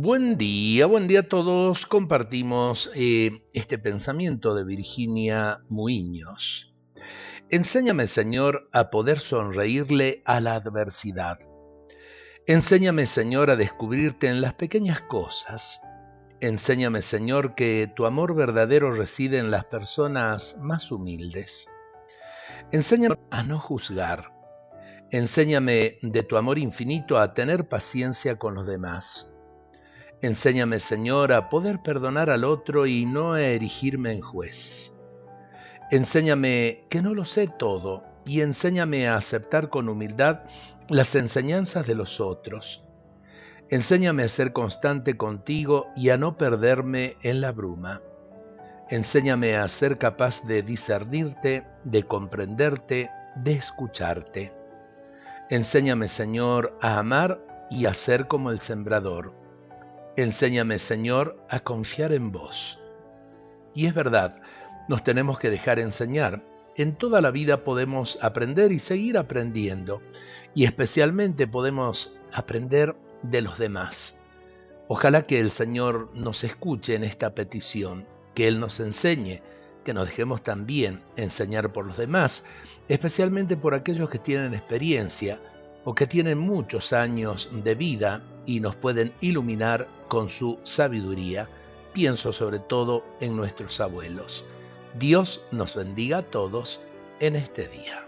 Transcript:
Buen día, buen día a todos. Compartimos eh, este pensamiento de Virginia Muiños. Enséñame, Señor, a poder sonreírle a la adversidad. Enséñame, Señor, a descubrirte en las pequeñas cosas. Enséñame, Señor, que tu amor verdadero reside en las personas más humildes. Enséñame a no juzgar. Enséñame de tu amor infinito a tener paciencia con los demás. Enséñame, Señor, a poder perdonar al otro y no a erigirme en juez. Enséñame que no lo sé todo y enséñame a aceptar con humildad las enseñanzas de los otros. Enséñame a ser constante contigo y a no perderme en la bruma. Enséñame a ser capaz de discernirte, de comprenderte, de escucharte. Enséñame, Señor, a amar y a ser como el sembrador Enséñame, Señor, a confiar en vos. Y es verdad, nos tenemos que dejar enseñar. En toda la vida podemos aprender y seguir aprendiendo, y especialmente podemos aprender de los demás. Ojalá que el Señor nos escuche en esta petición, que Él nos enseñe, que nos dejemos también enseñar por los demás, especialmente por aquellos que tienen experiencia o que tienen muchos años de vida y nos pueden iluminar con su sabiduría. Pienso sobre todo en nuestros abuelos. Dios nos bendiga a todos en este día.